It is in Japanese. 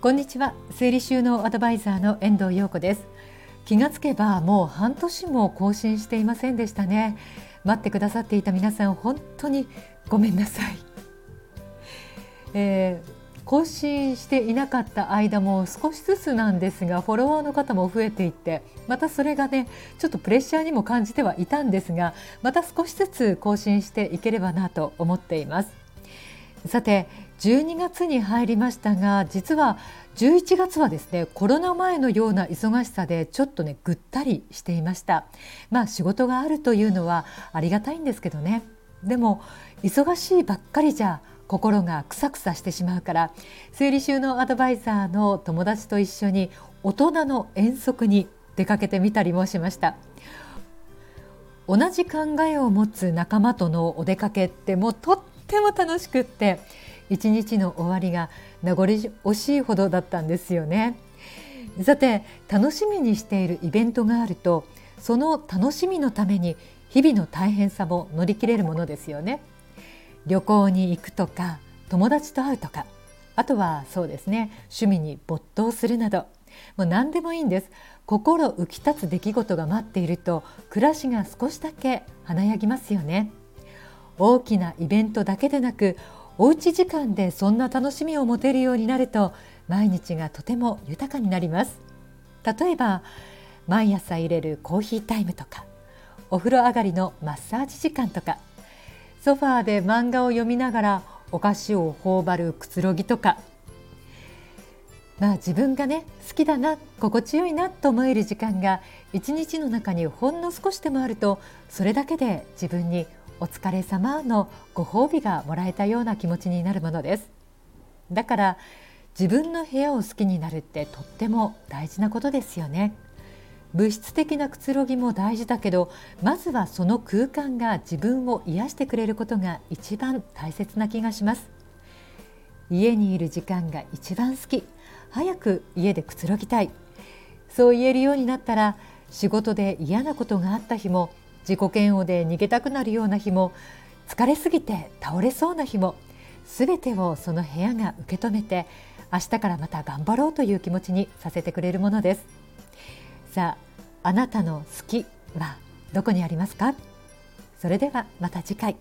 こんにちは。整理収納アドバイザーの遠藤陽子です。気がつけばもう半年も更新していませんでしたね。待ってくださっていた皆さん本当にごめんなさい、えー更新していなかった間も少しずつなんですがフォロワーの方も増えていってまたそれがねちょっとプレッシャーにも感じてはいたんですがまた少しずつ更新していければなと思っています。さて12月に入りましたが実は11月はですねコロナ前のような忙しさでちょっとねぐったりしていました。まあ仕事があるというのはありがたいんですけどね。でも忙しいばっかりじゃ心がくさくさしてしまうから整理収納アドバイザーの友達と一緒に大人の遠足に出かけてみたりもしました。同じ考えを持つ仲間とのお出かけってもうとっても楽しくって一日の終わりが名残惜しいほどだったんですよね。さて楽しみにしているイベントがあるとその楽しみのために日々の大変さも乗り切れるものですよね。旅行に行くとか友達と会うとかあとはそうですね趣味に没頭するなどもう何でもいいんです。心浮き立つ出来事が待っていると暮らしが少しだけ華やぎますよね。大きなイベントだけでなくおうち時間でそんな楽しみを持てるようになると毎日がとても豊かになります。例えば毎朝入れるコーヒータイムとかお風呂上がりのマッサージ時間とかソファーで漫画を読みながらお菓子を頬張るくつろぎとか。まあ自分がね好きだな心地よいなと思える時間が一日の中にほんの少しでもあるとそれだけで自分にお疲れ様のご褒美がもらえたような気持ちになるものです。だから自分の部屋を好きになるってとっても大事なことですよね。物質的なくつろぎも大事だけどまずはその空間が自分を癒してくれることが一番大切な気がします。家にいる時間が一番好き。早く家でくつろぎたい。そう言えるようになったら仕事で嫌なことがあった日も自己嫌悪で逃げたくなるような日も疲れすぎて倒れそうな日も全てをその部屋が受け止めて明日からまた頑張ろうという気持ちにさせてくれるものです。さああなたの好きはどこにありますか？それではまた次回